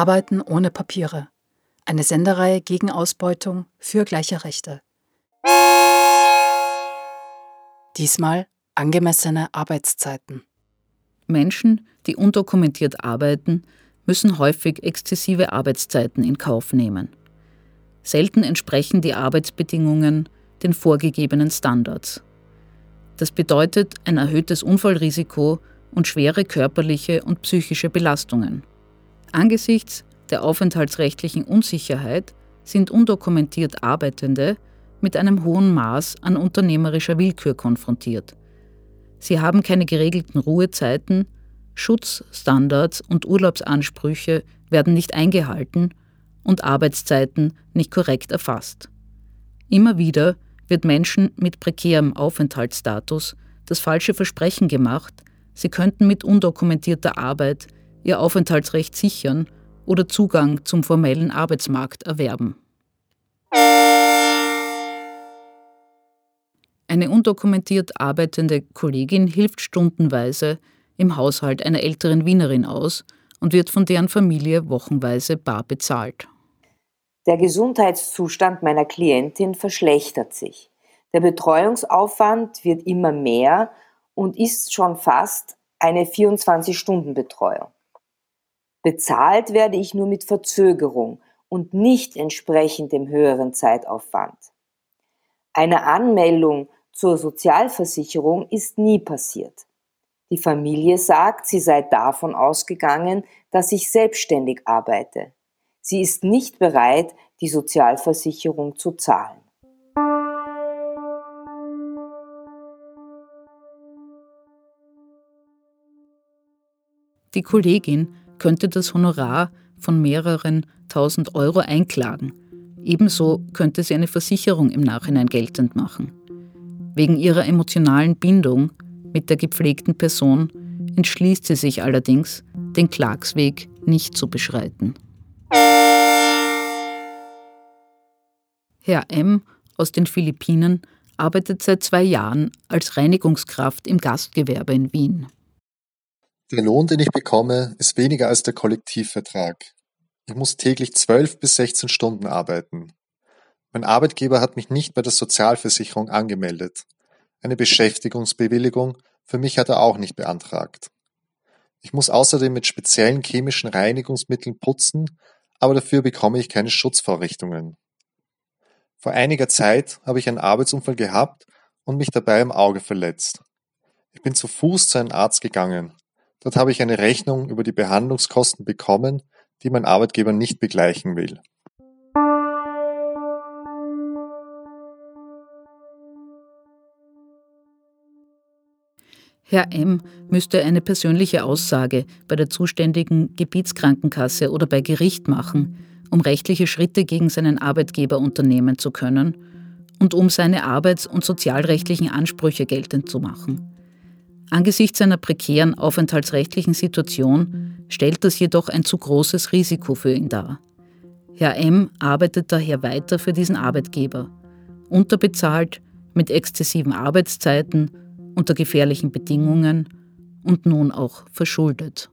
Arbeiten ohne Papiere. Eine Sendereihe gegen Ausbeutung für gleiche Rechte. Diesmal angemessene Arbeitszeiten. Menschen, die undokumentiert arbeiten, müssen häufig exzessive Arbeitszeiten in Kauf nehmen. Selten entsprechen die Arbeitsbedingungen den vorgegebenen Standards. Das bedeutet ein erhöhtes Unfallrisiko und schwere körperliche und psychische Belastungen. Angesichts der aufenthaltsrechtlichen Unsicherheit sind undokumentiert Arbeitende mit einem hohen Maß an unternehmerischer Willkür konfrontiert. Sie haben keine geregelten Ruhezeiten, Schutzstandards und Urlaubsansprüche werden nicht eingehalten und Arbeitszeiten nicht korrekt erfasst. Immer wieder wird Menschen mit prekärem Aufenthaltsstatus das falsche Versprechen gemacht, sie könnten mit undokumentierter Arbeit ihr Aufenthaltsrecht sichern oder Zugang zum formellen Arbeitsmarkt erwerben. Eine undokumentiert arbeitende Kollegin hilft stundenweise im Haushalt einer älteren Wienerin aus und wird von deren Familie wochenweise bar bezahlt. Der Gesundheitszustand meiner Klientin verschlechtert sich. Der Betreuungsaufwand wird immer mehr und ist schon fast eine 24-Stunden-Betreuung. Bezahlt werde ich nur mit Verzögerung und nicht entsprechend dem höheren Zeitaufwand. Eine Anmeldung zur Sozialversicherung ist nie passiert. Die Familie sagt, sie sei davon ausgegangen, dass ich selbstständig arbeite. Sie ist nicht bereit, die Sozialversicherung zu zahlen. Die Kollegin könnte das Honorar von mehreren tausend Euro einklagen. Ebenso könnte sie eine Versicherung im Nachhinein geltend machen. Wegen ihrer emotionalen Bindung mit der gepflegten Person entschließt sie sich allerdings, den Klagsweg nicht zu beschreiten. Herr M. aus den Philippinen arbeitet seit zwei Jahren als Reinigungskraft im Gastgewerbe in Wien. Der Lohn, den ich bekomme, ist weniger als der Kollektivvertrag. Ich muss täglich 12 bis 16 Stunden arbeiten. Mein Arbeitgeber hat mich nicht bei der Sozialversicherung angemeldet. Eine Beschäftigungsbewilligung für mich hat er auch nicht beantragt. Ich muss außerdem mit speziellen chemischen Reinigungsmitteln putzen, aber dafür bekomme ich keine Schutzvorrichtungen. Vor einiger Zeit habe ich einen Arbeitsunfall gehabt und mich dabei im Auge verletzt. Ich bin zu Fuß zu einem Arzt gegangen. Dort habe ich eine Rechnung über die Behandlungskosten bekommen, die mein Arbeitgeber nicht begleichen will. Herr M. müsste eine persönliche Aussage bei der zuständigen Gebietskrankenkasse oder bei Gericht machen, um rechtliche Schritte gegen seinen Arbeitgeber unternehmen zu können und um seine arbeits- und sozialrechtlichen Ansprüche geltend zu machen. Angesichts seiner prekären aufenthaltsrechtlichen Situation stellt das jedoch ein zu großes Risiko für ihn dar. Herr M. arbeitet daher weiter für diesen Arbeitgeber, unterbezahlt, mit exzessiven Arbeitszeiten, unter gefährlichen Bedingungen und nun auch verschuldet.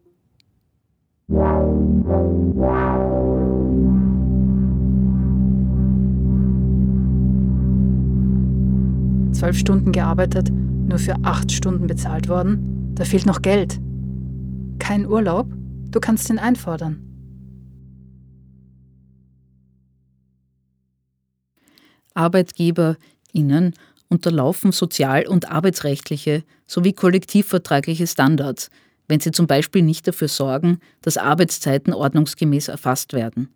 Zwölf Stunden gearbeitet, nur für acht Stunden bezahlt worden? Da fehlt noch Geld. Kein Urlaub? Du kannst ihn einfordern. ArbeitgeberInnen unterlaufen sozial- und arbeitsrechtliche sowie kollektivvertragliche Standards, wenn sie zum Beispiel nicht dafür sorgen, dass Arbeitszeiten ordnungsgemäß erfasst werden.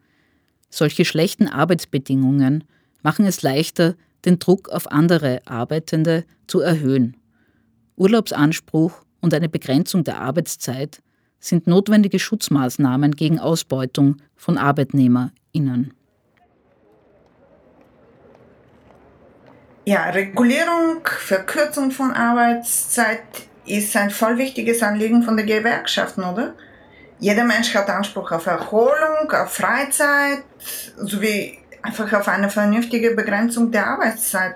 Solche schlechten Arbeitsbedingungen machen es leichter, den Druck auf andere Arbeitende zu erhöhen. Urlaubsanspruch und eine Begrenzung der Arbeitszeit sind notwendige Schutzmaßnahmen gegen Ausbeutung von ArbeitnehmerInnen. Ja, Regulierung, Verkürzung von Arbeitszeit ist ein voll wichtiges Anliegen von den Gewerkschaften, oder? Jeder Mensch hat Anspruch auf Erholung, auf Freizeit sowie einfach auf eine vernünftige Begrenzung der Arbeitszeit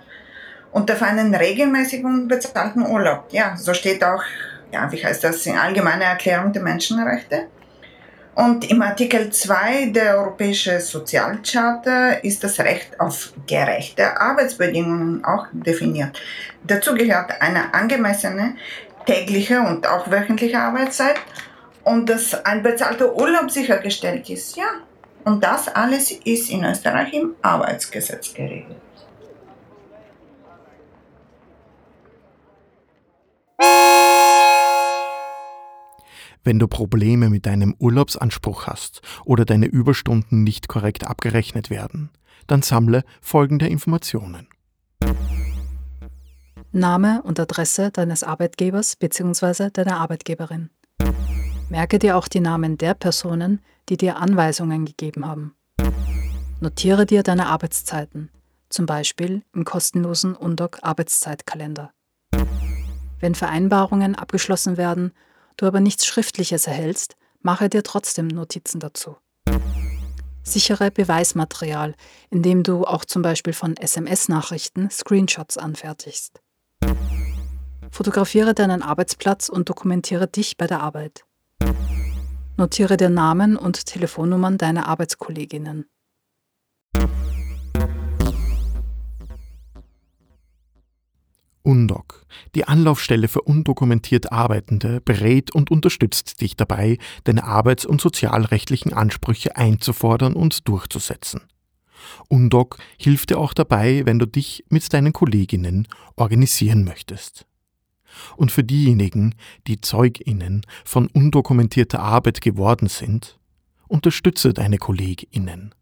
und auf einen regelmäßigen bezahlten Urlaub. Ja, so steht auch, ja, wie heißt das, in allgemeiner Erklärung der Menschenrechte. Und im Artikel 2 der Europäischen Sozialcharta ist das Recht auf gerechte Arbeitsbedingungen auch definiert. Dazu gehört eine angemessene tägliche und auch wöchentliche Arbeitszeit und dass ein bezahlter Urlaub sichergestellt ist. Ja, und das alles ist in Österreich im Arbeitsgesetz geregelt. Wenn du Probleme mit deinem Urlaubsanspruch hast oder deine Überstunden nicht korrekt abgerechnet werden, dann sammle folgende Informationen. Name und Adresse deines Arbeitgebers bzw. deiner Arbeitgeberin. Merke dir auch die Namen der Personen, die dir Anweisungen gegeben haben. Notiere dir deine Arbeitszeiten, zum Beispiel im kostenlosen Undoc Arbeitszeitkalender. Wenn Vereinbarungen abgeschlossen werden du aber nichts Schriftliches erhältst, mache dir trotzdem Notizen dazu. Sichere Beweismaterial, indem du auch zum Beispiel von SMS-Nachrichten Screenshots anfertigst. Fotografiere deinen Arbeitsplatz und dokumentiere dich bei der Arbeit. Notiere dir Namen und Telefonnummern deiner Arbeitskolleginnen. UNDOC, die Anlaufstelle für undokumentiert Arbeitende, berät und unterstützt dich dabei, deine arbeits- und sozialrechtlichen Ansprüche einzufordern und durchzusetzen. UNDOC hilft dir auch dabei, wenn du dich mit deinen Kolleginnen organisieren möchtest. Und für diejenigen, die Zeuginnen von undokumentierter Arbeit geworden sind, unterstütze deine Kolleginnen.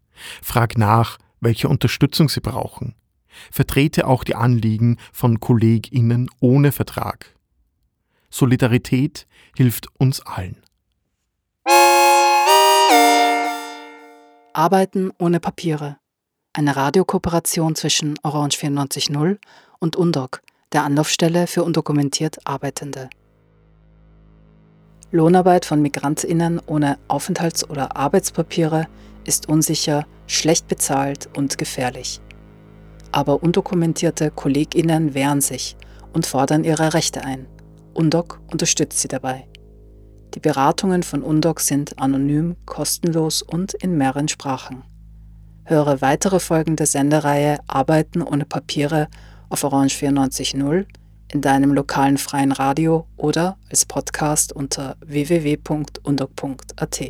Frag nach, welche Unterstützung sie brauchen vertrete auch die Anliegen von KollegInnen ohne Vertrag. Solidarität hilft uns allen. Arbeiten ohne Papiere. Eine Radiokooperation zwischen Orange 94.0 und UNDOC, der Anlaufstelle für undokumentiert Arbeitende. Lohnarbeit von MigrantInnen ohne Aufenthalts- oder Arbeitspapiere ist unsicher, schlecht bezahlt und gefährlich aber undokumentierte KollegInnen wehren sich und fordern ihre Rechte ein. UNDOC unterstützt sie dabei. Die Beratungen von UNDOC sind anonym, kostenlos und in mehreren Sprachen. Höre weitere Folgen der Sendereihe Arbeiten ohne Papiere auf Orange 94.0, in deinem lokalen freien Radio oder als Podcast unter www.undoc.at.